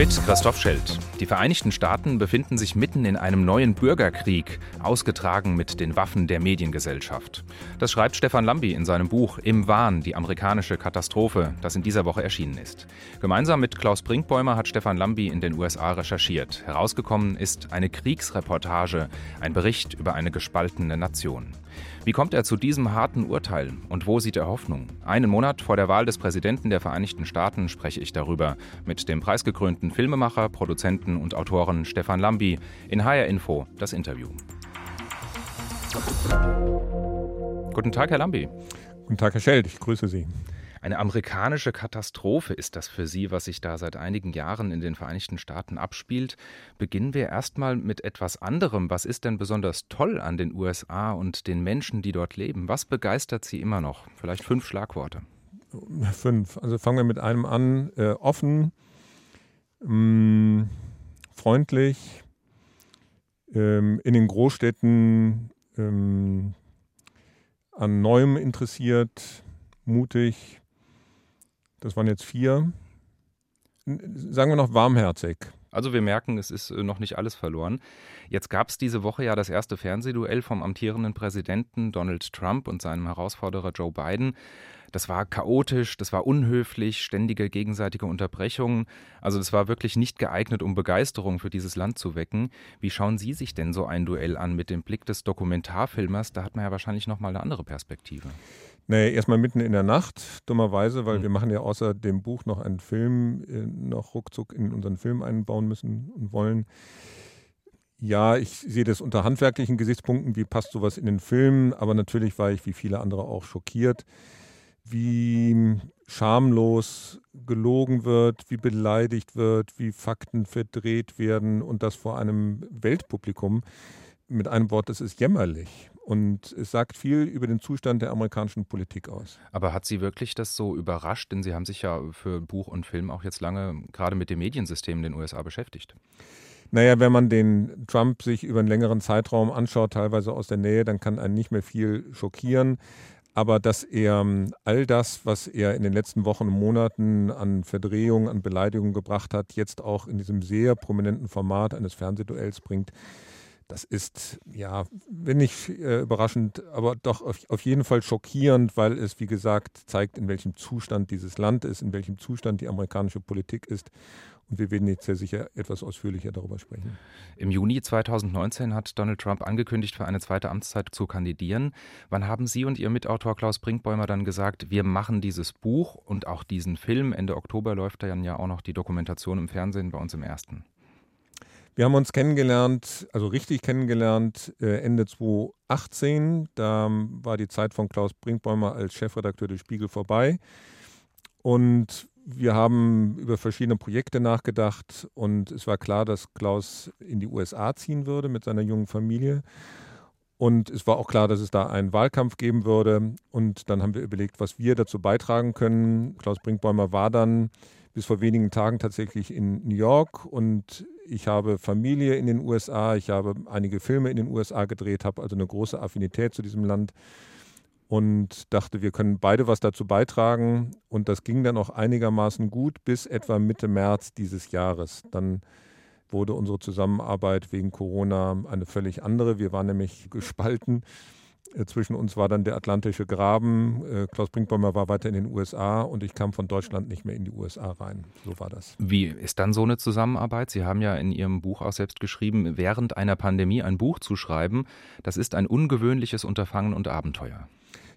Mit Christoph Schelt. Die Vereinigten Staaten befinden sich mitten in einem neuen Bürgerkrieg, ausgetragen mit den Waffen der Mediengesellschaft. Das schreibt Stefan Lambi in seinem Buch Im Wahn, die amerikanische Katastrophe, das in dieser Woche erschienen ist. Gemeinsam mit Klaus Brinkbäumer hat Stefan Lambi in den USA recherchiert. Herausgekommen ist eine Kriegsreportage, ein Bericht über eine gespaltene Nation. Wie kommt er zu diesem harten Urteil und wo sieht er Hoffnung? Einen Monat vor der Wahl des Präsidenten der Vereinigten Staaten spreche ich darüber mit dem preisgekrönten Filmemacher, Produzenten und Autoren Stefan Lambi in HR Info das Interview. Guten Tag, Herr Lambi. Guten Tag, Herr Scheld, ich grüße Sie. Eine amerikanische Katastrophe ist das für Sie, was sich da seit einigen Jahren in den Vereinigten Staaten abspielt. Beginnen wir erstmal mit etwas anderem. Was ist denn besonders toll an den USA und den Menschen, die dort leben? Was begeistert Sie immer noch? Vielleicht fünf Schlagworte. Fünf. Also fangen wir mit einem an. Äh, offen, mh, mm, freundlich, ähm, in den Großstädten ähm, an Neuem interessiert, mutig, das waren jetzt vier. Sagen wir noch warmherzig. Also wir merken, es ist äh, noch nicht alles verloren. Jetzt gab es diese Woche ja das erste Fernsehduell vom amtierenden Präsidenten Donald Trump und seinem Herausforderer Joe Biden. Das war chaotisch, das war unhöflich, ständige gegenseitige Unterbrechungen. Also das war wirklich nicht geeignet, um Begeisterung für dieses Land zu wecken. Wie schauen Sie sich denn so ein Duell an mit dem Blick des Dokumentarfilmers? Da hat man ja wahrscheinlich noch mal eine andere Perspektive. Nee, erstmal mitten in der Nacht, dummerweise, weil mhm. wir machen ja außer dem Buch noch einen Film, äh, noch ruckzuck in unseren Film einbauen müssen und wollen. Ja, ich sehe das unter handwerklichen Gesichtspunkten, wie passt sowas in den Film, aber natürlich war ich wie viele andere auch schockiert, wie schamlos gelogen wird, wie beleidigt wird, wie Fakten verdreht werden und das vor einem Weltpublikum. Mit einem Wort, das ist jämmerlich. Und es sagt viel über den Zustand der amerikanischen Politik aus. Aber hat Sie wirklich das so überrascht? Denn Sie haben sich ja für Buch und Film auch jetzt lange gerade mit dem Mediensystem in den USA beschäftigt. Naja, wenn man den Trump sich über einen längeren Zeitraum anschaut, teilweise aus der Nähe, dann kann einen nicht mehr viel schockieren. Aber dass er ähm, all das, was er in den letzten Wochen und Monaten an Verdrehungen, an Beleidigungen gebracht hat, jetzt auch in diesem sehr prominenten Format eines Fernsehduells bringt, das ist, ja, wenn nicht äh, überraschend, aber doch auf, auf, jeden Fall schockierend, weil es, wie gesagt, zeigt, in welchem Zustand dieses Land ist, in welchem Zustand die amerikanische Politik ist. Und wir werden jetzt sehr sicher etwas ausführlicher darüber sprechen. Im Juni 2019 hat Donald Trump angekündigt, für eine zweite Amtszeit zu kandidieren. Wann haben Sie und Ihr Mitautor Klaus Brinkbäumer dann gesagt, wir machen dieses Buch und auch diesen Film? Ende Oktober läuft dann ja auch noch die Dokumentation im Fernsehen bei uns im ersten. Wir haben uns kennengelernt, also richtig kennengelernt, äh, Ende 2018. Da war die Zeit von Klaus Brinkbäumer als Chefredakteur des Spiegel vorbei. Und wir haben über verschiedene Projekte nachgedacht und es war klar, dass Klaus in die USA ziehen würde mit seiner jungen Familie. Und es war auch klar, dass es da einen Wahlkampf geben würde. Und dann haben wir überlegt, was wir dazu beitragen können. Klaus Brinkbäumer war dann bis vor wenigen Tagen tatsächlich in New York und ich habe Familie in den USA, ich habe einige Filme in den USA gedreht, habe also eine große Affinität zu diesem Land und dachte, wir können beide was dazu beitragen und das ging dann auch einigermaßen gut bis etwa Mitte März dieses Jahres. Dann wurde unsere Zusammenarbeit wegen Corona eine völlig andere. Wir waren nämlich gespalten. Äh, zwischen uns war dann der Atlantische Graben. Äh, Klaus Brinkbäumer war weiter in den USA und ich kam von Deutschland nicht mehr in die USA rein. So war das. Wie ist dann so eine Zusammenarbeit? Sie haben ja in Ihrem Buch auch selbst geschrieben, während einer Pandemie ein Buch zu schreiben, das ist ein ungewöhnliches Unterfangen und Abenteuer.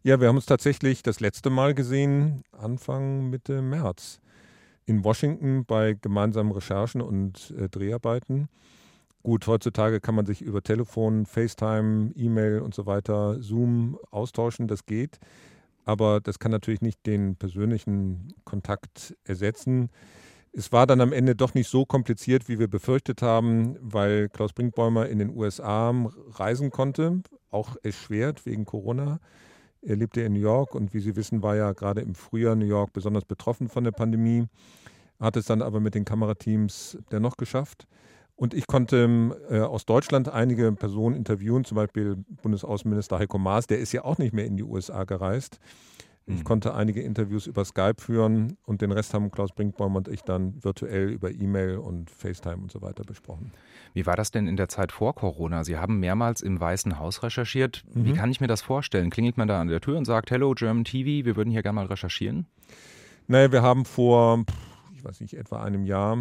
Ja, wir haben uns tatsächlich das letzte Mal gesehen, Anfang Mitte März, in Washington bei gemeinsamen Recherchen und äh, Dreharbeiten. Gut, heutzutage kann man sich über Telefon, FaceTime, E-Mail und so weiter, Zoom austauschen, das geht. Aber das kann natürlich nicht den persönlichen Kontakt ersetzen. Es war dann am Ende doch nicht so kompliziert, wie wir befürchtet haben, weil Klaus Brinkbäumer in den USA reisen konnte, auch erschwert wegen Corona. Er lebte in New York und wie Sie wissen, war ja gerade im Frühjahr New York besonders betroffen von der Pandemie, hat es dann aber mit den Kamerateams dennoch geschafft. Und ich konnte äh, aus Deutschland einige Personen interviewen, zum Beispiel Bundesaußenminister Heiko Maas, der ist ja auch nicht mehr in die USA gereist. Ich mhm. konnte einige Interviews über Skype führen und den Rest haben Klaus Brinkbaum und ich dann virtuell über E-Mail und FaceTime und so weiter besprochen. Wie war das denn in der Zeit vor Corona? Sie haben mehrmals im Weißen Haus recherchiert. Mhm. Wie kann ich mir das vorstellen? Klingelt man da an der Tür und sagt, Hello German TV, wir würden hier gerne mal recherchieren? Naja, wir haben vor, ich weiß nicht, etwa einem Jahr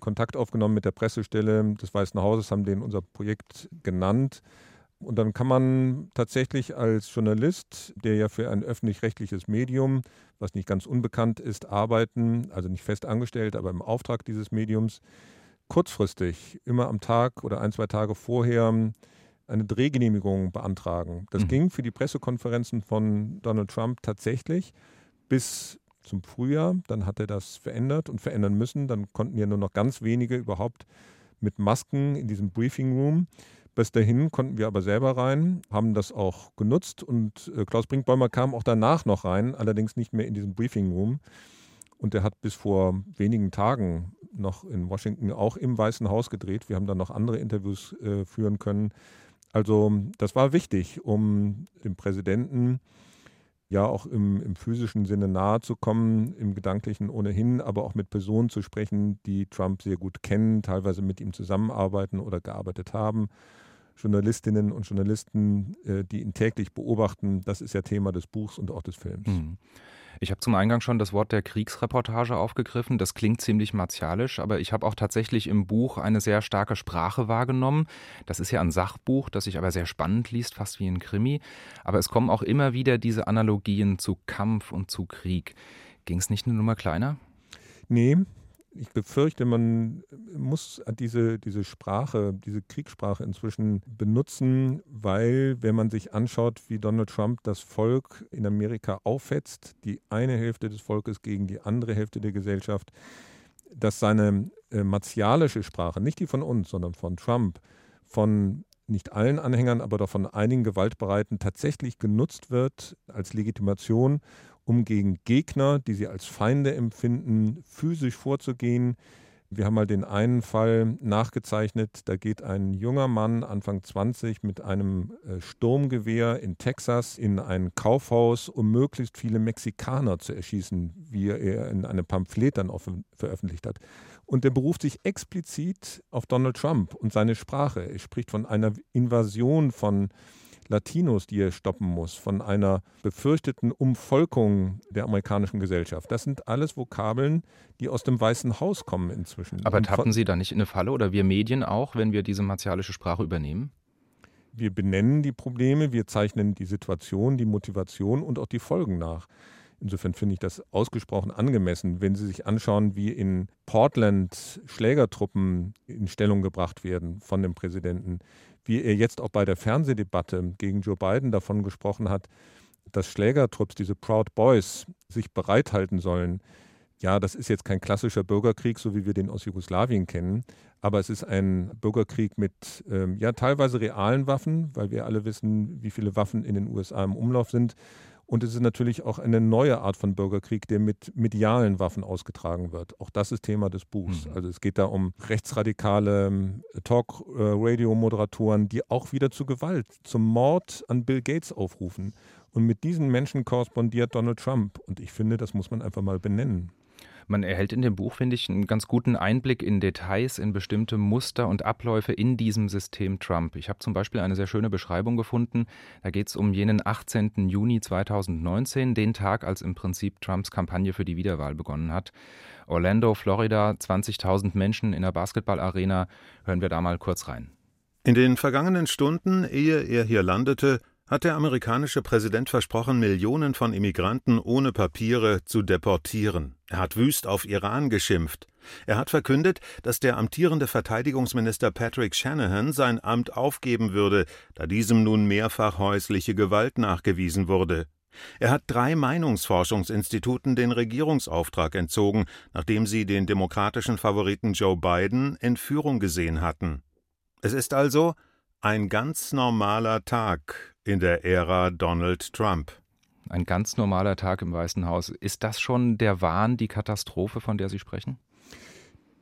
Kontakt aufgenommen mit der Pressestelle des Weißen Hauses, haben den unser Projekt genannt und dann kann man tatsächlich als Journalist, der ja für ein öffentlich-rechtliches Medium, was nicht ganz unbekannt ist, arbeiten, also nicht fest angestellt, aber im Auftrag dieses Mediums, kurzfristig, immer am Tag oder ein, zwei Tage vorher, eine Drehgenehmigung beantragen. Das mhm. ging für die Pressekonferenzen von Donald Trump tatsächlich bis zum Frühjahr. Dann hat er das verändert und verändern müssen. Dann konnten ja nur noch ganz wenige überhaupt mit Masken in diesem Briefing Room. Bis dahin konnten wir aber selber rein, haben das auch genutzt und äh, Klaus Brinkbäumer kam auch danach noch rein, allerdings nicht mehr in diesem Briefing Room. Und er hat bis vor wenigen Tagen noch in Washington auch im Weißen Haus gedreht. Wir haben dann noch andere Interviews äh, führen können. Also das war wichtig, um dem Präsidenten ja auch im, im physischen Sinne nahe zu kommen, im gedanklichen ohnehin, aber auch mit Personen zu sprechen, die Trump sehr gut kennen, teilweise mit ihm zusammenarbeiten oder gearbeitet haben. Journalistinnen und Journalisten, äh, die ihn täglich beobachten. Das ist ja Thema des Buchs und auch des Films. Mhm. Ich habe zum Eingang schon das Wort der Kriegsreportage aufgegriffen. Das klingt ziemlich martialisch, aber ich habe auch tatsächlich im Buch eine sehr starke Sprache wahrgenommen. Das ist ja ein Sachbuch, das sich aber sehr spannend liest, fast wie ein Krimi. Aber es kommen auch immer wieder diese Analogien zu Kampf und zu Krieg. Ging es nicht eine Nummer kleiner? Nee, ich befürchte, man muss diese, diese Sprache, diese Kriegssprache inzwischen benutzen, weil, wenn man sich anschaut, wie Donald Trump das Volk in Amerika aufhetzt, die eine Hälfte des Volkes gegen die andere Hälfte der Gesellschaft, dass seine äh, martialische Sprache, nicht die von uns, sondern von Trump, von nicht allen Anhängern, aber doch von einigen Gewaltbereiten tatsächlich genutzt wird als Legitimation, um gegen Gegner, die sie als Feinde empfinden, physisch vorzugehen. Wir haben mal den einen Fall nachgezeichnet, da geht ein junger Mann, Anfang 20, mit einem äh, Sturmgewehr in Texas in ein Kaufhaus, um möglichst viele Mexikaner zu erschießen, wie er in einem Pamphlet dann veröffentlicht hat. Und er beruft sich explizit auf Donald Trump und seine Sprache. Er spricht von einer Invasion von Latinos, die er stoppen muss, von einer befürchteten Umvolkung der amerikanischen Gesellschaft. Das sind alles Vokabeln, die aus dem Weißen Haus kommen inzwischen. Aber tappen Sie da nicht in eine Falle oder wir Medien auch, wenn wir diese martialische Sprache übernehmen? Wir benennen die Probleme, wir zeichnen die Situation, die Motivation und auch die Folgen nach. Insofern finde ich das ausgesprochen angemessen, wenn Sie sich anschauen, wie in Portland Schlägertruppen in Stellung gebracht werden von dem Präsidenten, wie er jetzt auch bei der Fernsehdebatte gegen Joe Biden davon gesprochen hat, dass Schlägertrupps, diese Proud Boys, sich bereithalten sollen. Ja, das ist jetzt kein klassischer Bürgerkrieg, so wie wir den aus Jugoslawien kennen, aber es ist ein Bürgerkrieg mit ähm, ja teilweise realen Waffen, weil wir alle wissen, wie viele Waffen in den USA im Umlauf sind und es ist natürlich auch eine neue Art von Bürgerkrieg, der mit medialen Waffen ausgetragen wird. Auch das ist Thema des Buchs. Mhm. Also es geht da um rechtsradikale ähm, Talk-Radio-Moderatoren, die auch wieder zu Gewalt, zum Mord an Bill Gates aufrufen. Und mit diesen Menschen korrespondiert Donald Trump. Und ich finde, das muss man einfach mal benennen. Man erhält in dem Buch, finde ich, einen ganz guten Einblick in Details, in bestimmte Muster und Abläufe in diesem System Trump. Ich habe zum Beispiel eine sehr schöne Beschreibung gefunden. Da geht es um jenen 18. Juni 2019, den Tag, als im Prinzip Trumps Kampagne für die Wiederwahl begonnen hat. Orlando, Florida, 20.000 Menschen in der Basketballarena. Hören wir da mal kurz rein. In den vergangenen Stunden, ehe er hier landete, hat der amerikanische Präsident versprochen, Millionen von Immigranten ohne Papiere zu deportieren. Er hat wüst auf Iran geschimpft. Er hat verkündet, dass der amtierende Verteidigungsminister Patrick Shanahan sein Amt aufgeben würde, da diesem nun mehrfach häusliche Gewalt nachgewiesen wurde. Er hat drei Meinungsforschungsinstituten den Regierungsauftrag entzogen, nachdem sie den demokratischen Favoriten Joe Biden in Führung gesehen hatten. Es ist also ein ganz normaler Tag in der Ära Donald Trump. Ein ganz normaler Tag im Weißen Haus. Ist das schon der Wahn, die Katastrophe, von der Sie sprechen?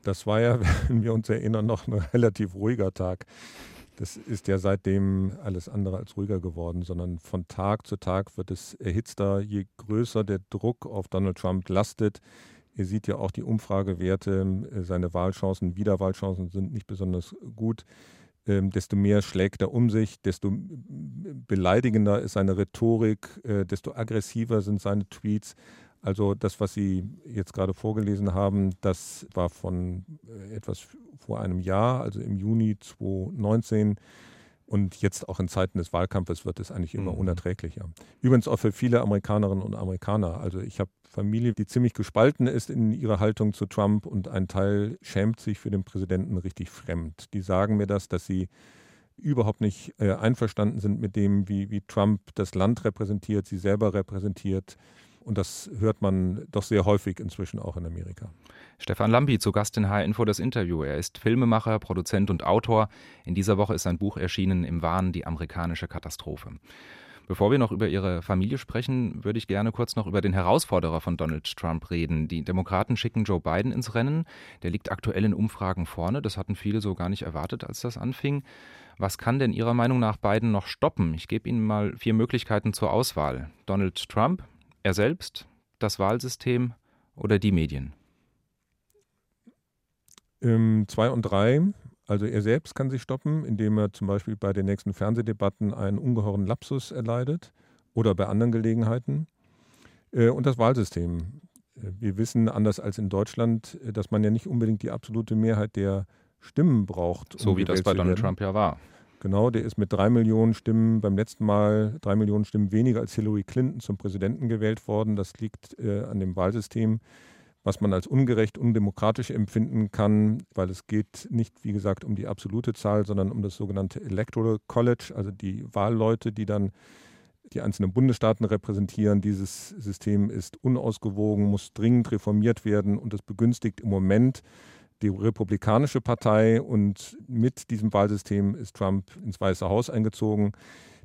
Das war ja, wenn wir uns erinnern, noch ein relativ ruhiger Tag. Das ist ja seitdem alles andere als ruhiger geworden, sondern von Tag zu Tag wird es erhitzter, je größer der Druck auf Donald Trump lastet. Ihr seht ja auch die Umfragewerte, seine Wahlchancen, Wiederwahlchancen sind nicht besonders gut. Ähm, desto mehr schlägt er um sich, desto beleidigender ist seine Rhetorik, äh, desto aggressiver sind seine Tweets. Also das, was Sie jetzt gerade vorgelesen haben, das war von äh, etwas vor einem Jahr, also im Juni 2019. Und jetzt auch in Zeiten des Wahlkampfes wird es eigentlich immer mhm. unerträglicher. Übrigens auch für viele Amerikanerinnen und Amerikaner. Also ich habe Familie, die ziemlich gespalten ist in ihrer Haltung zu Trump und ein Teil schämt sich für den Präsidenten richtig fremd. Die sagen mir das, dass sie überhaupt nicht äh, einverstanden sind mit dem, wie, wie Trump das Land repräsentiert, sie selber repräsentiert. Und das hört man doch sehr häufig inzwischen auch in Amerika. Stefan Lambi zu Gast in H-Info das Interview. Er ist Filmemacher, Produzent und Autor. In dieser Woche ist sein Buch erschienen im Wahn die amerikanische Katastrophe. Bevor wir noch über Ihre Familie sprechen, würde ich gerne kurz noch über den Herausforderer von Donald Trump reden. Die Demokraten schicken Joe Biden ins Rennen. Der liegt aktuell in Umfragen vorne. Das hatten viele so gar nicht erwartet, als das anfing. Was kann denn Ihrer Meinung nach Biden noch stoppen? Ich gebe Ihnen mal vier Möglichkeiten zur Auswahl. Donald Trump, er selbst, das Wahlsystem oder die Medien? Ähm, zwei und drei. Also er selbst kann sich stoppen, indem er zum Beispiel bei den nächsten Fernsehdebatten einen ungeheuren Lapsus erleidet oder bei anderen Gelegenheiten. Äh, und das Wahlsystem. Äh, wir wissen, anders als in Deutschland, äh, dass man ja nicht unbedingt die absolute Mehrheit der Stimmen braucht. Um so wie das bei Donald Trump ja war. Genau, der ist mit drei Millionen Stimmen beim letzten Mal drei Millionen Stimmen weniger als Hillary Clinton zum Präsidenten gewählt worden. Das liegt äh, an dem Wahlsystem, was man als ungerecht, undemokratisch empfinden kann, weil es geht nicht, wie gesagt, um die absolute Zahl, sondern um das sogenannte Electoral College, also die Wahlleute, die dann die einzelnen Bundesstaaten repräsentieren. Dieses System ist unausgewogen, muss dringend reformiert werden und das begünstigt im Moment die Republikanische Partei und mit diesem Wahlsystem ist Trump ins Weiße Haus eingezogen.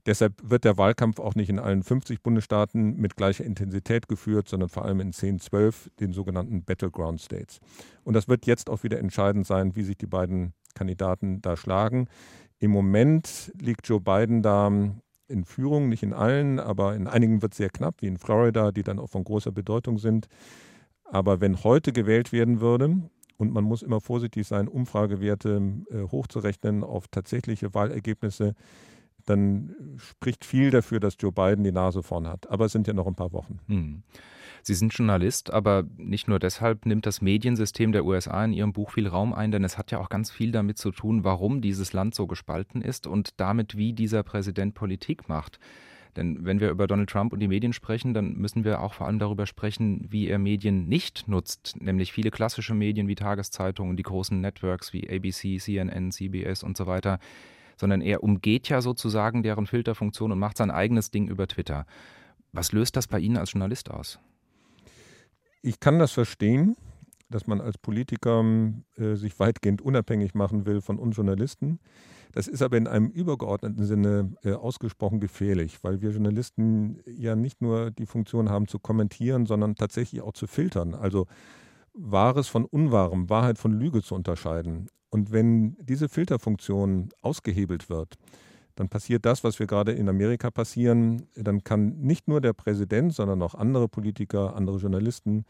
Deshalb wird der Wahlkampf auch nicht in allen 50 Bundesstaaten mit gleicher Intensität geführt, sondern vor allem in 10, 12, den sogenannten Battleground States. Und das wird jetzt auch wieder entscheidend sein, wie sich die beiden Kandidaten da schlagen. Im Moment liegt Joe Biden da in Führung, nicht in allen, aber in einigen wird es sehr knapp, wie in Florida, die dann auch von großer Bedeutung sind. Aber wenn heute gewählt werden würde, und man muss immer vorsichtig sein, Umfragewerte äh, hochzurechnen auf tatsächliche Wahlergebnisse. Dann spricht viel dafür, dass Joe Biden die Nase vorn hat. Aber es sind ja noch ein paar Wochen. Hm. Sie sind Journalist, aber nicht nur deshalb nimmt das Mediensystem der USA in Ihrem Buch viel Raum ein, denn es hat ja auch ganz viel damit zu tun, warum dieses Land so gespalten ist und damit, wie dieser Präsident Politik macht. Denn wenn wir über Donald Trump und die Medien sprechen, dann müssen wir auch vor allem darüber sprechen, wie er Medien nicht nutzt, nämlich viele klassische Medien wie Tageszeitungen, die großen Networks wie ABC, CNN, CBS und so weiter, sondern er umgeht ja sozusagen deren Filterfunktion und macht sein eigenes Ding über Twitter. Was löst das bei Ihnen als Journalist aus? Ich kann das verstehen, dass man als Politiker äh, sich weitgehend unabhängig machen will von uns Journalisten. Das ist aber in einem übergeordneten Sinne äh, ausgesprochen gefährlich, weil wir Journalisten ja nicht nur die Funktion haben zu kommentieren, sondern tatsächlich auch zu filtern. Also Wahres von Unwahrem, Wahrheit von Lüge zu unterscheiden. Und wenn diese Filterfunktion ausgehebelt wird, dann passiert das, was wir gerade in Amerika passieren. Dann kann nicht nur der Präsident, sondern auch andere Politiker, andere Journalisten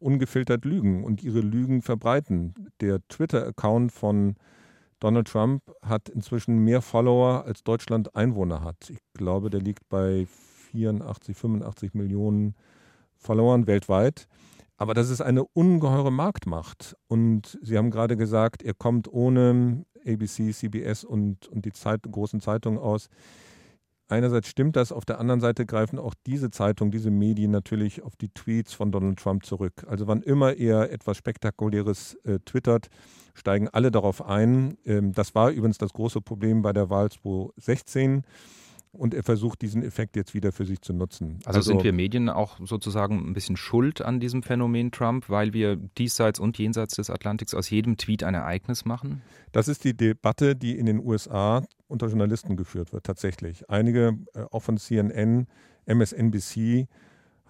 ungefiltert lügen und ihre Lügen verbreiten. Der Twitter-Account von Donald Trump hat inzwischen mehr Follower, als Deutschland Einwohner hat. Ich glaube, der liegt bei 84, 85 Millionen Followern weltweit. Aber das ist eine ungeheure Marktmacht. Und Sie haben gerade gesagt, er kommt ohne ABC, CBS und, und die Zeit, großen Zeitungen aus. Einerseits stimmt das, auf der anderen Seite greifen auch diese Zeitungen, diese Medien natürlich auf die Tweets von Donald Trump zurück. Also wann immer er etwas Spektakuläres äh, twittert, steigen alle darauf ein. Ähm, das war übrigens das große Problem bei der Wahl 2016 und er versucht diesen Effekt jetzt wieder für sich zu nutzen. Also, also, sind wir Medien auch sozusagen ein bisschen schuld an diesem Phänomen Trump, weil wir diesseits und jenseits des Atlantiks aus jedem Tweet ein Ereignis machen? Das ist die Debatte, die in den USA unter Journalisten geführt wird, tatsächlich. Einige, äh, auch von CNN, MSNBC,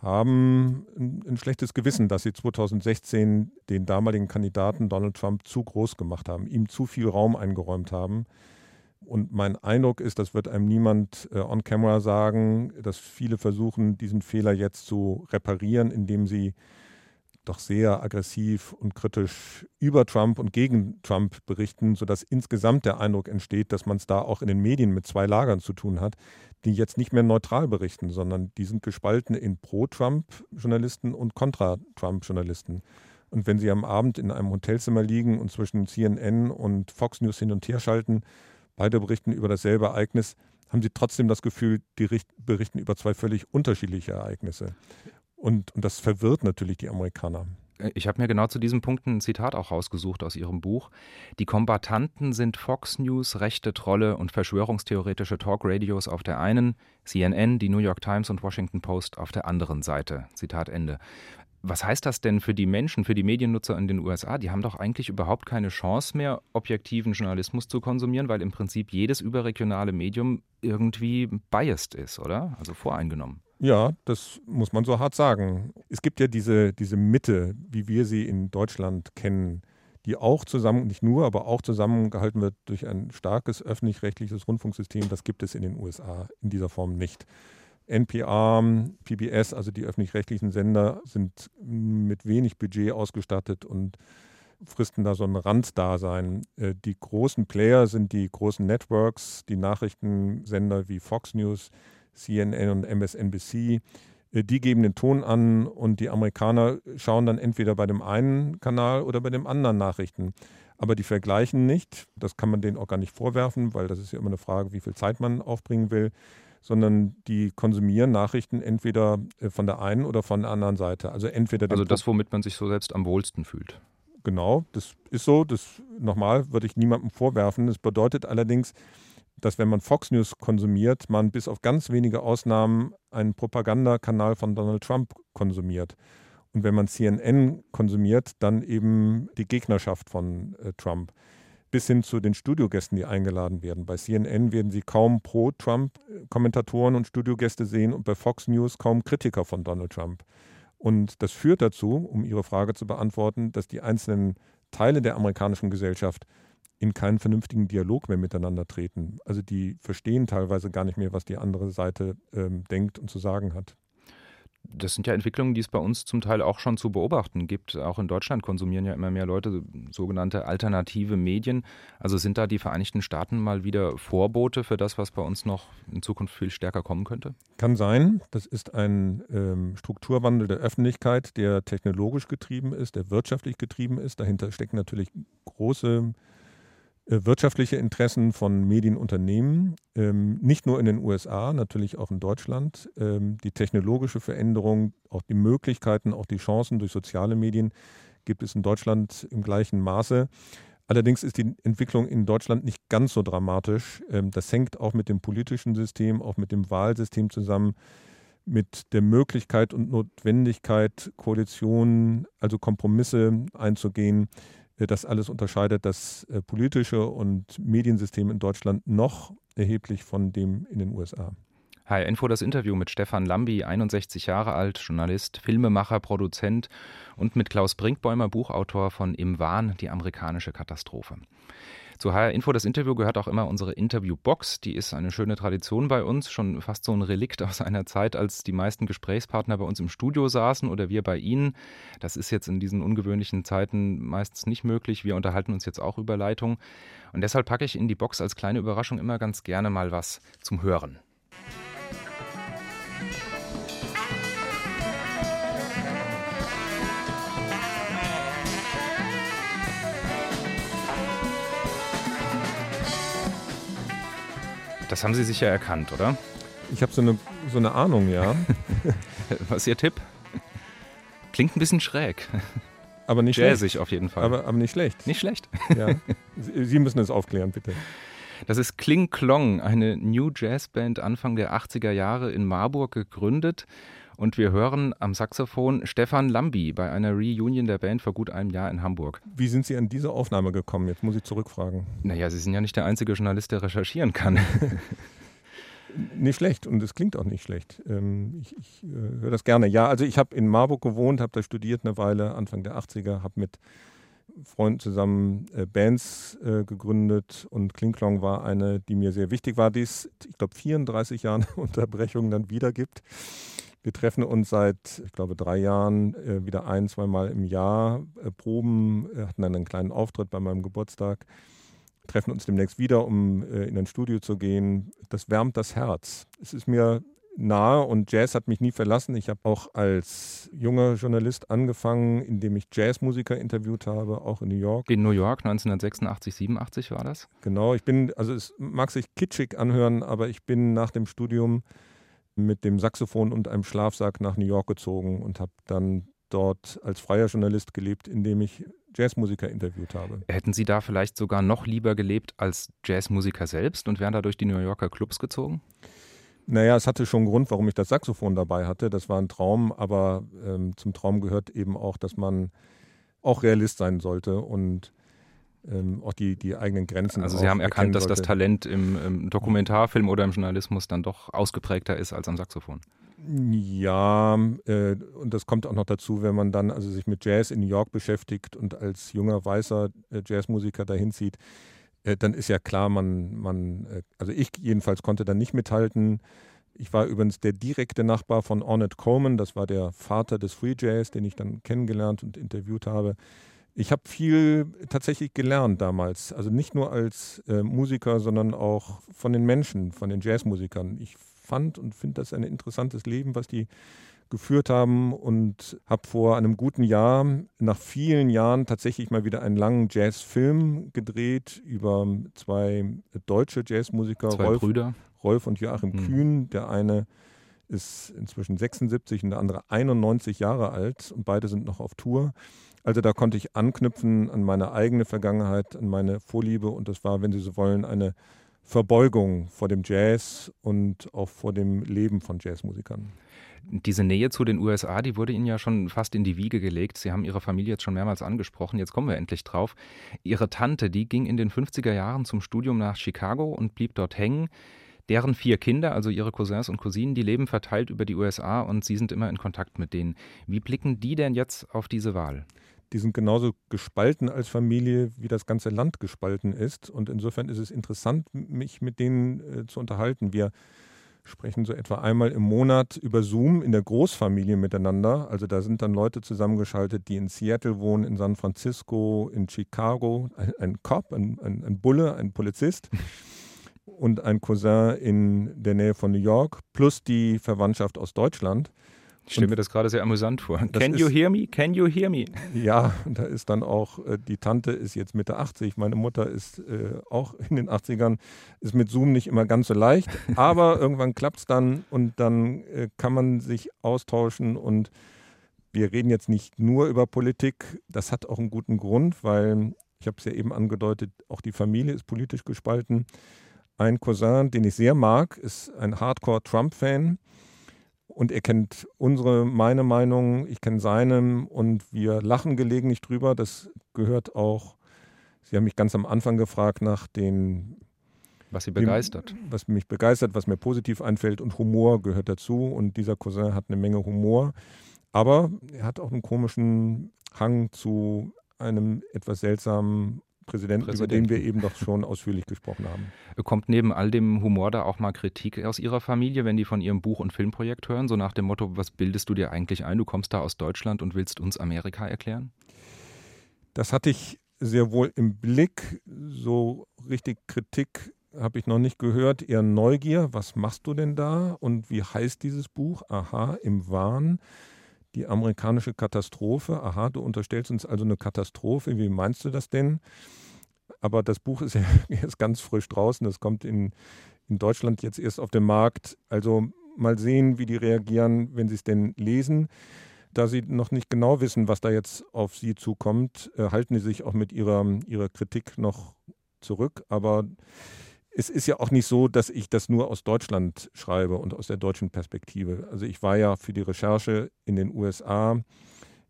haben ein, schlechtes Gewissen, dass sie 2016 den damaligen Kandidaten Donald Trump zu groß gemacht haben, ihm zu viel Raum eingeräumt haben Und mein Eindruck ist, das wird einem niemand äh, on camera sagen, dass viele versuchen, diesen Fehler jetzt zu reparieren, indem sie doch sehr aggressiv und kritisch über Trump und gegen Trump berichten, sodass insgesamt der Eindruck entsteht, dass man es da auch in den Medien mit zwei Lagern zu tun hat, die jetzt nicht mehr neutral berichten, sondern die sind gespalten in Pro-Trump-Journalisten und Contra-Trump-Journalisten. Und wenn sie am Abend in einem Hotelzimmer liegen und zwischen CNN und Fox News hin und her schalten, beide berichten über dasselbe Ereignis, haben sie trotzdem das Gefühl, die berichten über zwei völlig unterschiedliche Ereignisse. Und, und das verwirrt natürlich die Amerikaner. Ich habe mir genau zu diesem Punkt ein Zitat auch rausgesucht aus Ihrem Buch. Die Kombatanten sind Fox News, rechte Trolle und verschwörungstheoretische Talkradios auf der einen, CNN, die New York Times und Washington Post auf der anderen Seite. Zitat Ende. Was heißt das denn für die Menschen, für die Mediennutzer in den USA? Die haben doch eigentlich überhaupt keine Chance mehr, objektiven Journalismus zu konsumieren, weil im Prinzip jedes überregionale Medium irgendwie biased ist, oder? Also voreingenommen. Ja, das muss man so hart sagen. Es gibt ja diese, diese Mitte, wie wir sie in Deutschland kennen, die auch zusammen, nicht nur, aber auch zusammengehalten wird durch ein starkes öffentlich-rechtliches Rundfunksystem. Das gibt es in den USA in dieser Form nicht. NPR, PBS, also die öffentlich-rechtlichen Sender, sind mit wenig Budget ausgestattet und fristen da so ein Randdasein. Äh, die großen Player sind die großen Networks, die Nachrichtensender wie Fox News, CNN und MSNBC. Äh, die geben den Ton an und die Amerikaner schauen dann entweder bei dem einen Kanal oder bei dem anderen Nachrichten. Aber die vergleichen nicht. Das kann man denen auch gar nicht vorwerfen, weil das ist ja immer eine Frage, wie viel Zeit man aufbringen will sondern die konsumieren Nachrichten entweder äh, von der einen oder von der anderen Seite. Also entweder also das, womit man sich so selbst am wohlsten fühlt. Genau, das ist so. Das nochmal würde ich niemandem vorwerfen. Das bedeutet allerdings, dass wenn man Fox News konsumiert, man bis auf ganz wenige Ausnahmen einen Propagandakanal von Donald Trump konsumiert. Und wenn man CNN konsumiert, dann eben die Gegnerschaft von äh, Trump bis hin zu den Studiogästen, die eingeladen werden. Bei CNN werden Sie kaum Pro-Trump-Kommentatoren und Studiogäste sehen und bei Fox News kaum Kritiker von Donald Trump. Und das führt dazu, um Ihre Frage zu beantworten, dass die einzelnen Teile der amerikanischen Gesellschaft in keinen vernünftigen Dialog mehr miteinander treten. Also die verstehen teilweise gar nicht mehr, was die andere Seite ähm, denkt und zu sagen hat das sind ja Entwicklungen, die es bei uns zum Teil auch schon zu beobachten gibt. Auch in Deutschland konsumieren ja immer mehr Leute sogenannte alternative Medien. Also sind da die Vereinigten Staaten mal wieder Vorbote für das, was bei uns noch in Zukunft viel stärker kommen könnte? Kann sein. Das ist ein ähm, Strukturwandel der Öffentlichkeit, der technologisch getrieben ist, der wirtschaftlich getrieben ist. Dahinter stecken natürlich große wirtschaftliche Interessen von Medienunternehmen, ähm, nicht nur in den USA, natürlich auch in Deutschland. Ähm, die technologische Veränderung, auch die Möglichkeiten, auch die Chancen durch soziale Medien gibt es in Deutschland im gleichen Maße. Allerdings ist die Entwicklung in Deutschland nicht ganz so dramatisch. Ähm, das hängt auch mit dem politischen System, auch mit dem Wahlsystem zusammen, mit der Möglichkeit und Notwendigkeit, Koalitionen, also Kompromisse einzugehen äh, das alles unterscheidet das äh, politische und Mediensystem in Deutschland noch erheblich von dem in den USA. Hi, Info das Interview mit Stefan Lambi, 61 Jahre alt, Journalist, Filmemacher, Produzent und mit Klaus Brinkbäumer, Buchautor von Im Wahn, die amerikanische Katastrophe. Zu HR Info, das Interview gehört auch immer unsere Interviewbox. Die ist eine schöne Tradition bei uns, schon fast so ein Relikt aus einer Zeit, als die meisten Gesprächspartner bei uns im Studio saßen oder wir bei Ihnen. Das ist jetzt in diesen ungewöhnlichen Zeiten meistens nicht möglich. Wir unterhalten uns jetzt auch über Leitung. Und deshalb packe ich in die Box als kleine Überraschung immer ganz gerne mal was zum Hören. Das haben Sie sicher erkannt, oder? Ich habe so eine, so eine Ahnung, ja. Was ist Ihr Tipp? Klingt ein bisschen schräg. Aber nicht Jazzig schlecht. auf jeden Fall. Aber, aber nicht schlecht. Nicht schlecht. Ja. Sie müssen es aufklären, bitte. Das ist Kling Klong, eine New Jazz Band Anfang der 80er Jahre in Marburg gegründet. Und wir hören am Saxophon Stefan Lambi bei einer Reunion der Band vor gut einem Jahr in Hamburg. Wie sind Sie an diese Aufnahme gekommen? Jetzt muss ich zurückfragen. Naja, Sie sind ja nicht der einzige Journalist, der recherchieren kann. nicht schlecht und es klingt auch nicht schlecht. Ähm, ich, ich äh, höre das gerne. Ja, also ich habe in Marburg gewohnt, habe da studiert eine Weile, Anfang der 80er, habe mit Freunden zusammen äh, Bands äh, gegründet und Klingklong war eine, die mir sehr wichtig war, die es, ich glaube, 34 Jahre Unterbrechung dann wieder gibt. Wir treffen uns seit, ich glaube, drei Jahren äh, wieder ein, zweimal im Jahr, äh, proben, äh, hatten dann einen kleinen Auftritt bei meinem Geburtstag, treffen uns demnächst wieder, um äh, in ein Studio zu gehen. Das wärmt das Herz. Es ist mir nahe und Jazz hat mich nie verlassen. Ich habe auch als junger Journalist angefangen, indem ich Jazzmusiker interviewt habe, auch in New York. In New York 1986, 87 war das? Genau, ich bin, also es mag sich kitschig anhören, aber ich bin nach dem Studium mit dem Saxophon und einem Schlafsack nach New York gezogen und habe dann dort als freier Journalist gelebt, indem ich Jazzmusiker interviewt habe. Hätten Sie da vielleicht sogar noch lieber gelebt als Jazzmusiker selbst und wären da durch die New Yorker Clubs gezogen? Naja, es hatte schon einen Grund, warum ich das Saxophon dabei hatte. Das war ein Traum, aber ähm, zum Traum gehört eben auch, dass man auch Realist sein sollte und ähm, auch die, die eigenen Grenzen. Also Sie haben erkannt, dass das Talent im, im, Dokumentarfilm oder im Journalismus dann doch ausgeprägter ist als am Saxophon. Ja, äh, und das kommt auch noch dazu, wenn man dann also sich mit Jazz in New York beschäftigt und als junger weißer äh, Jazzmusiker dahin zieht äh, dann ist ja klar, man, man, äh, also ich jedenfalls konnte da nicht mithalten. Ich war übrigens der direkte Nachbar von Ornette Coleman, das war der Vater des Free Jazz, den ich dann kennengelernt und interviewt habe. Ich habe viel tatsächlich gelernt damals, also nicht nur als äh, Musiker, sondern auch von den Menschen, von den Jazzmusikern. Ich fand und finde das ein interessantes Leben, was die geführt haben und habe vor einem guten Jahr, nach vielen Jahren, tatsächlich mal wieder einen langen Jazzfilm gedreht über zwei deutsche Jazzmusiker, zwei Rolf, Brüder. Rolf und Joachim mhm. Kühn. Der eine ist inzwischen 76 und der andere 91 Jahre alt und beide sind noch auf Tour. Also da konnte ich anknüpfen an meine eigene Vergangenheit, an meine Vorliebe und das war, wenn Sie so wollen, eine Verbeugung vor dem Jazz und auch vor dem Leben von Jazzmusikern. Diese Nähe zu den USA, die wurde Ihnen ja schon fast in die Wiege gelegt. Sie haben Ihre Familie jetzt schon mehrmals angesprochen. Jetzt kommen wir endlich drauf. Ihre Tante, die ging in den 50er Jahren zum Studium nach Chicago und blieb dort hängen. Deren vier Kinder, also ihre Cousins und Cousinen, die leben verteilt über die USA und Sie sind immer in Kontakt mit denen. Wie blicken die denn jetzt auf diese Wahl? Die sind genauso gespalten als Familie, wie das ganze Land gespalten ist. Und insofern ist es interessant, mich mit denen äh, zu unterhalten. Wir sprechen so etwa einmal im Monat über Zoom in der Großfamilie miteinander. Also da sind dann Leute zusammengeschaltet, die in Seattle wohnen, in San Francisco, in Chicago, ein, ein Cop, ein, ein, ein Bulle, ein Polizist und ein Cousin in der Nähe von New York, plus die Verwandtschaft aus Deutschland. Ich stelle mir das gerade sehr amüsant vor. Can you hear me? Can you hear me? Ja, da ist dann auch, äh, die Tante ist jetzt Mitte 80, meine Mutter ist äh, auch in den 80ern, ist mit Zoom nicht immer ganz so leicht, aber irgendwann klappt es dann und dann äh, kann man sich austauschen und wir reden jetzt nicht nur über Politik, das hat auch einen guten Grund, weil ich habe es ja eben angedeutet, auch die Familie ist politisch gespalten. Ein Cousin, den ich sehr mag, ist ein Hardcore-Trump-Fan und er kennt unsere, meine Meinung, ich kenne seine und wir lachen gelegentlich drüber. Das gehört auch, Sie haben mich ganz am Anfang gefragt nach den was Sie begeistert. Dem, was mich begeistert, was mir positiv einfällt und Humor gehört dazu. Und dieser Cousin hat eine Menge Humor. Aber er hat auch einen komischen Hang zu einem etwas seltsamen Präsidenten, Präsident. über den wir eben doch schon ausführlich gesprochen haben. Kommt neben all dem Humor da auch mal Kritik aus Ihrer Familie, wenn die von Ihrem Buch- und Filmprojekt hören? So nach dem Motto, was bildest du dir eigentlich ein? Du kommst da aus Deutschland und willst uns Amerika erklären? Das hatte ich sehr wohl im Blick. So richtig Kritik habe ich noch nicht gehört. Eher Neugier. Was machst du denn da? Und wie heißt dieses Buch? Aha, im Wahn die amerikanische Katastrophe. Aha, du unterstellst uns also eine Katastrophe. Wie meinst du das denn? Aber das Buch ist ja jetzt ganz frisch draußen. Das kommt in, in Deutschland jetzt erst auf den Markt. Also mal sehen, wie die reagieren, wenn sie es denn lesen. Da sie noch nicht genau wissen, was da jetzt auf sie zukommt, äh, halten sie sich auch mit ihrer, ihrer Kritik noch zurück. Aber es ist ja auch nicht so, dass ich das nur aus Deutschland schreibe und aus der deutschen Perspektive. Also ich war ja für die Recherche in den USA.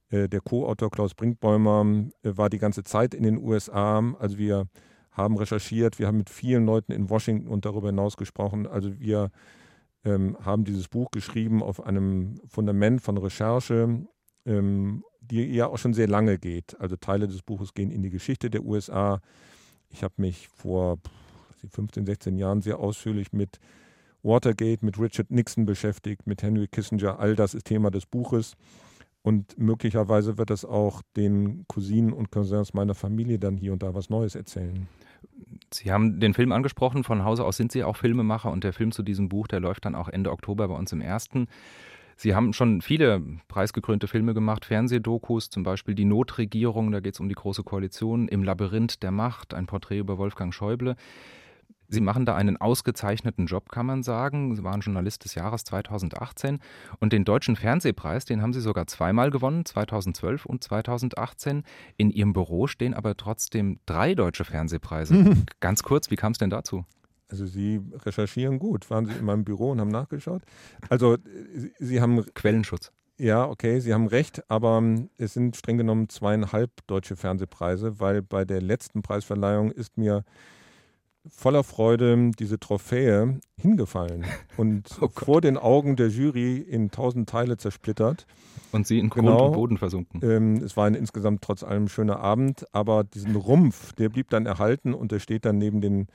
Äh, der Co-Autor Klaus Brinkbäumer äh, war die ganze Zeit in den USA. Also wir haben recherchiert, wir haben mit vielen Leuten in Washington und darüber hinaus gesprochen. Also wir ähm, haben dieses Buch geschrieben auf einem Fundament von Recherche, ähm, die ja auch schon sehr lange geht. Also Teile des Buches gehen in die Geschichte der USA. Ich habe mich vor 15, 16 Jahren sehr ausführlich mit Watergate, mit Richard Nixon beschäftigt, mit Henry Kissinger. All das ist Thema des Buches. Und möglicherweise wird das auch den Cousinen und Cousins meiner Familie dann hier und da was Neues erzählen. Sie haben den Film angesprochen, von Hause aus sind Sie auch Filmemacher und der Film zu diesem Buch, der läuft dann auch Ende Oktober bei uns im ersten. Sie haben schon viele preisgekrönte Filme gemacht, Fernsehdokus, zum Beispiel Die Notregierung, da geht es um die Große Koalition, Im Labyrinth der Macht, ein Porträt über Wolfgang Schäuble. Sie machen da einen ausgezeichneten Job, kann man sagen. Sie waren Journalist des Jahres 2018 und den Deutschen Fernsehpreis, den haben Sie sogar zweimal gewonnen, 2012 und 2018. In Ihrem Büro stehen aber trotzdem drei deutsche Fernsehpreise. Ganz kurz, wie kam es denn dazu? Also Sie recherchieren gut. Waren Sie in meinem Büro und haben nachgeschaut? Also Sie haben Quellenschutz. Ja, okay, Sie haben recht, aber es sind streng genommen zweieinhalb deutsche Fernsehpreise, weil bei der letzten Preisverleihung ist mir voller Freude diese Trophäe hingefallen und oh vor den Augen der Jury in tausend Teile zersplittert. Und sie in Grund genau, und Boden versunken. Ähm, es war ein insgesamt trotz allem schöner Abend, aber diesen Rumpf, der blieb dann erhalten und der steht dann neben den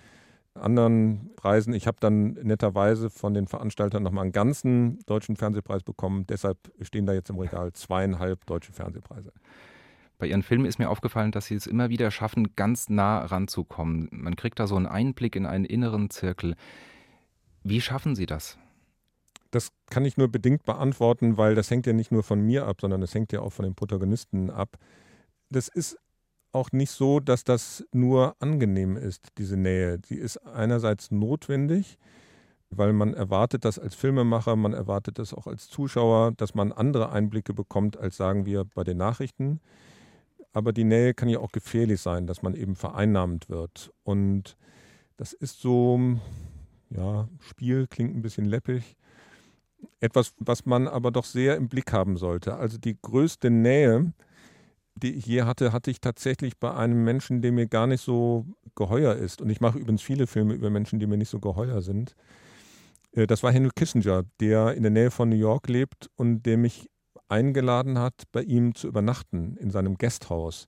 anderen Preisen. Ich habe dann netterweise von den Veranstaltern nochmal einen ganzen deutschen Fernsehpreis bekommen. Deshalb stehen da jetzt im Regal zweieinhalb deutsche Fernsehpreise. Bei Ihren Filmen ist mir aufgefallen, dass Sie es immer wieder schaffen, ganz nah ranzukommen. Man kriegt da so einen Einblick in einen inneren Zirkel. Wie schaffen Sie das? Das kann ich nur bedingt beantworten, weil das hängt ja nicht nur von mir ab, sondern es hängt ja auch von den Protagonisten ab. Das ist auch nicht so, dass das nur angenehm ist, diese Nähe. Sie ist einerseits notwendig, weil man erwartet das als Filmemacher, man erwartet das auch als Zuschauer, dass man andere Einblicke bekommt, als sagen wir bei den Nachrichten aber die Nähe kann ja auch gefährlich sein, dass man eben vereinnahmt wird. Und das ist so, ja, Spiel klingt ein bisschen läppig. Etwas, was man aber doch sehr im Blick haben sollte. Also die größte Nähe, die ich je hatte, hatte ich tatsächlich bei einem Menschen, der mir gar nicht so geheuer ist. Und ich mache übrigens viele Filme über Menschen, die mir nicht so geheuer sind. Äh, das war Henry Kissinger, der in der Nähe von New York lebt und der mich eingeladen hat, bei ihm zu übernachten in seinem Gasthaus.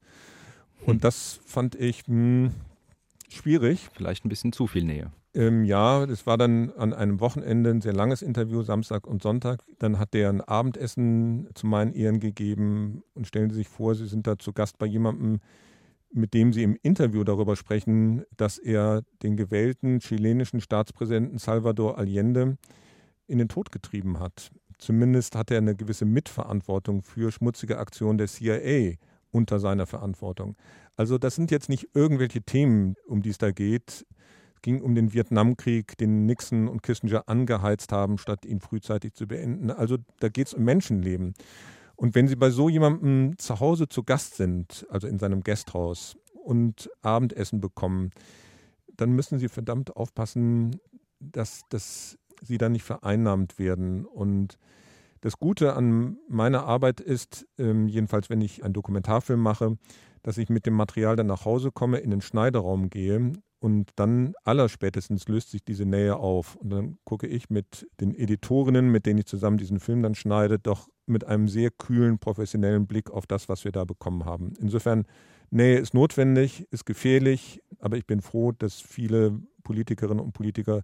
Und hm. das fand ich mh, hm, schwierig. Vielleicht ein bisschen zu viel Nähe. Ähm, ja, es war dann an einem Wochenende ein sehr langes Interview, Samstag und Sonntag. Dann hat der ein Abendessen zu meinen Ehren gegeben und stellen Sie sich vor, Sie sind da zu Gast bei jemandem, mit dem Sie im Interview darüber sprechen, dass er den gewählten chilenischen Staatspräsidenten Salvador Allende in den Tod getrieben hat. Zumindest hat er eine gewisse Mitverantwortung für schmutzige Aktionen der CIA unter seiner Verantwortung. Also das sind jetzt nicht irgendwelche Themen, um die es da geht. Es ging um den Vietnamkrieg, den Nixon und Kissinger angeheizt haben, statt ihn frühzeitig zu beenden. Also da geht es um Menschenleben. Und wenn Sie bei so jemandem zu Hause zu Gast sind, also in seinem Gasthaus und Abendessen bekommen, dann müssen Sie verdammt aufpassen, dass das sie dann nicht vereinnahmt werden. Und das Gute an meiner Arbeit ist, ähm, jedenfalls wenn ich einen Dokumentarfilm mache, dass ich mit dem Material dann nach Hause komme, in den Schneideraum gehe und dann allerspätestens löst sich diese Nähe auf. Und dann gucke ich mit den Editorinnen, mit denen ich zusammen diesen Film dann schneide, doch mit einem sehr kühlen, professionellen Blick auf das, was wir da bekommen haben. Insofern, Nähe ist notwendig, ist gefährlich, aber ich bin froh, dass viele Politikerinnen und Politiker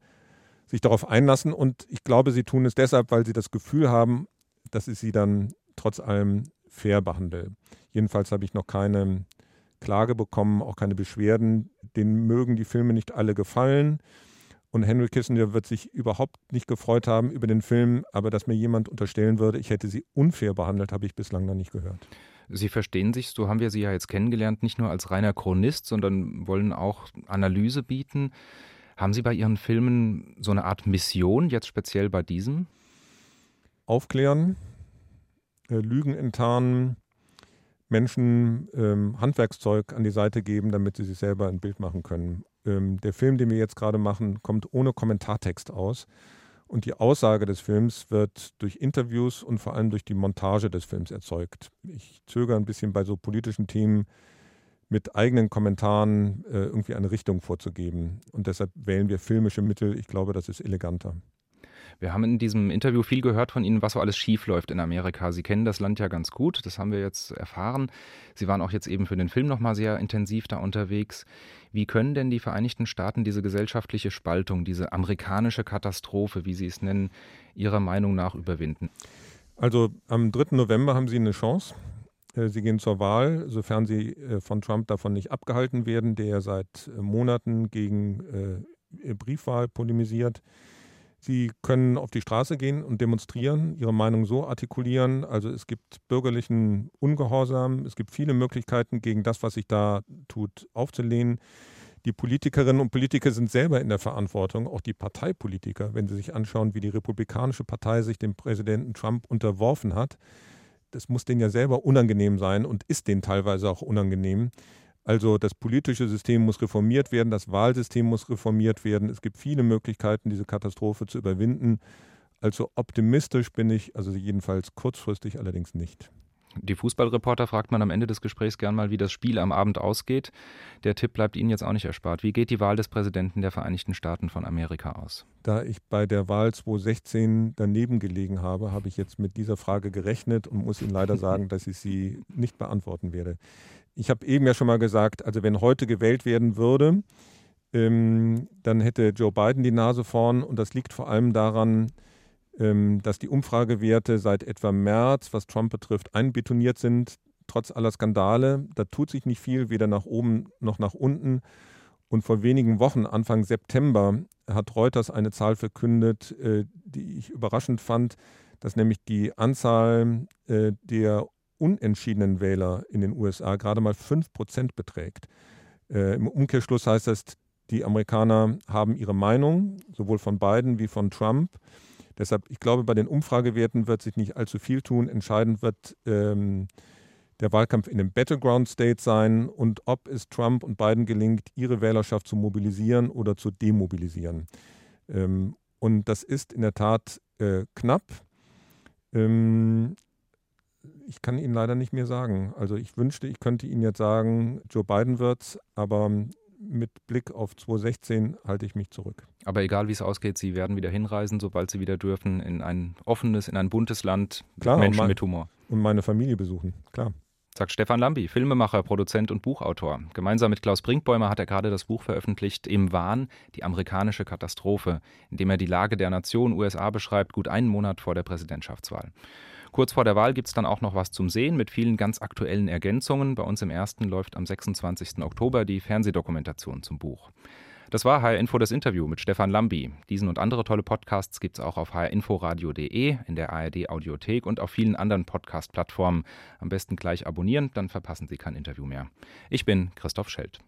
sich darauf einlassen. Und ich glaube, sie tun es deshalb, weil sie das Gefühl haben, dass ich sie dann trotz allem fair behandle. Jedenfalls habe ich noch keine Klage bekommen, auch keine Beschwerden. Denen mögen die Filme nicht alle gefallen. Und Henry Kissinger wird sich überhaupt nicht gefreut haben über den Film, aber dass mir jemand unterstellen würde, ich hätte sie unfair behandelt, habe ich bislang noch nicht gehört. Sie verstehen sich, so haben wir Sie ja jetzt kennengelernt, nicht nur als reiner Chronist, sondern wollen auch Analyse bieten. Haben Sie bei Ihren Filmen so eine Art Mission, jetzt speziell bei diesem? Aufklären, äh, Lügen enttarnen, Menschen ähm, Handwerkszeug an die Seite geben, damit sie sich selber ein Bild machen können. Ähm, der Film, den wir jetzt gerade machen, kommt ohne Kommentartext aus. Und die Aussage des Films wird durch Interviews und vor allem durch die Montage des Films erzeugt. Ich zögere ein bisschen bei so politischen Themen mit eigenen Kommentaren äh, irgendwie eine Richtung vorzugeben. Und deshalb wählen wir filmische Mittel. Ich glaube, das ist eleganter. Wir haben in diesem Interview viel gehört von Ihnen, was so alles schief läuft in Amerika. Sie kennen das Land ja ganz gut, das haben wir jetzt erfahren. Sie waren auch jetzt eben für den Film nochmal sehr intensiv da unterwegs. Wie können denn die Vereinigten Staaten diese gesellschaftliche Spaltung, diese amerikanische Katastrophe, wie Sie es nennen, Ihrer Meinung nach überwinden? Also am 3. November haben Sie eine Chance. Äh, sie gehen zur Wahl, sofern Sie äh, von Trump davon nicht abgehalten werden, der seit äh, Monaten gegen Briefwahl polemisiert. Sie können auf die Straße gehen und demonstrieren, ihre Meinung so artikulieren. Also es gibt bürgerlichen Ungehorsam, es gibt viele Möglichkeiten, gegen das, was sich da tut, aufzulehnen. Die Politikerinnen und Politiker sind selber in der Verantwortung, auch die Parteipolitiker, wenn sie sich anschauen, wie die Republikanische Partei sich dem Präsidenten Trump unterworfen hat. Das muss denen ja selber unangenehm sein und ist denen teilweise auch unangenehm. Also das politische System muss reformiert werden, das Wahlsystem muss reformiert werden. Es gibt viele Möglichkeiten, diese Katastrophe zu überwinden. Also optimistisch bin ich, also jedenfalls kurzfristig allerdings nicht. Die Fußballreporter fragt man am Ende des Gesprächs gern mal, wie das Spiel am Abend ausgeht. Der Tipp bleibt Ihnen jetzt auch nicht erspart. Wie geht die Wahl des Präsidenten der Vereinigten Staaten von Amerika aus? Da ich bei der Wahl 2016 daneben gelegen habe, habe ich jetzt mit dieser Frage gerechnet und muss Ihnen leider sagen, dass ich sie nicht beantworten werde. Ich habe eben ja schon mal gesagt, also wenn heute gewählt werden würde, ähm, dann hätte Joe Biden die Nase vorn und das liegt vor allem daran, dass die Umfragewerte seit etwa März, was Trump betrifft, einbetoniert sind, trotz aller Skandale. Da tut sich nicht viel, weder nach oben noch nach unten. Und vor wenigen Wochen, Anfang September, hat Reuters eine Zahl verkündet, äh, die ich überraschend fand, dass nämlich die Anzahl äh, der unentschiedenen Wähler in den USA gerade mal 5% beträgt. Äh, Im Umkehrschluss heißt das, die Amerikaner haben ihre Meinung, sowohl von Biden wie von Trump. Deshalb, ich glaube, bei den Umfragewerten wird sich nicht allzu viel tun. Entscheidend wird ähm, der Wahlkampf in dem Battleground State sein und ob es Trump und Biden gelingt, ihre Wählerschaft zu mobilisieren oder zu demobilisieren. Ähm, und das ist in der Tat äh, knapp. Ähm, ich kann Ihnen leider nicht mehr sagen. Also ich wünschte, ich könnte Ihnen jetzt sagen, Joe Biden wird's, aber mit Blick auf 2016 halte ich mich zurück. Aber egal wie es ausgeht, Sie werden wieder hinreisen, sobald Sie wieder dürfen, in ein offenes, in ein buntes Land klar, Menschen mein, mit Humor. Und meine Familie besuchen, klar. Sagt Stefan Lambi, Filmemacher, Produzent und Buchautor. Gemeinsam mit Klaus Brinkbäumer hat er gerade das Buch veröffentlicht Im Wahn, die amerikanische Katastrophe, in dem er die Lage der Nation USA beschreibt, gut einen Monat vor der Präsidentschaftswahl. Kurz vor der Wahl gibt es dann auch noch was zum Sehen mit vielen ganz aktuellen Ergänzungen. Bei uns im ersten läuft am 26. Oktober die Fernsehdokumentation zum Buch. Das war HR Info das Interview mit Stefan Lambi. Diesen und andere tolle Podcasts gibt es auch auf hrinforadio.de, in der ARD Audiothek und auf vielen anderen Podcast-Plattformen. Am besten gleich abonnieren, dann verpassen Sie kein Interview mehr. Ich bin Christoph Schelt.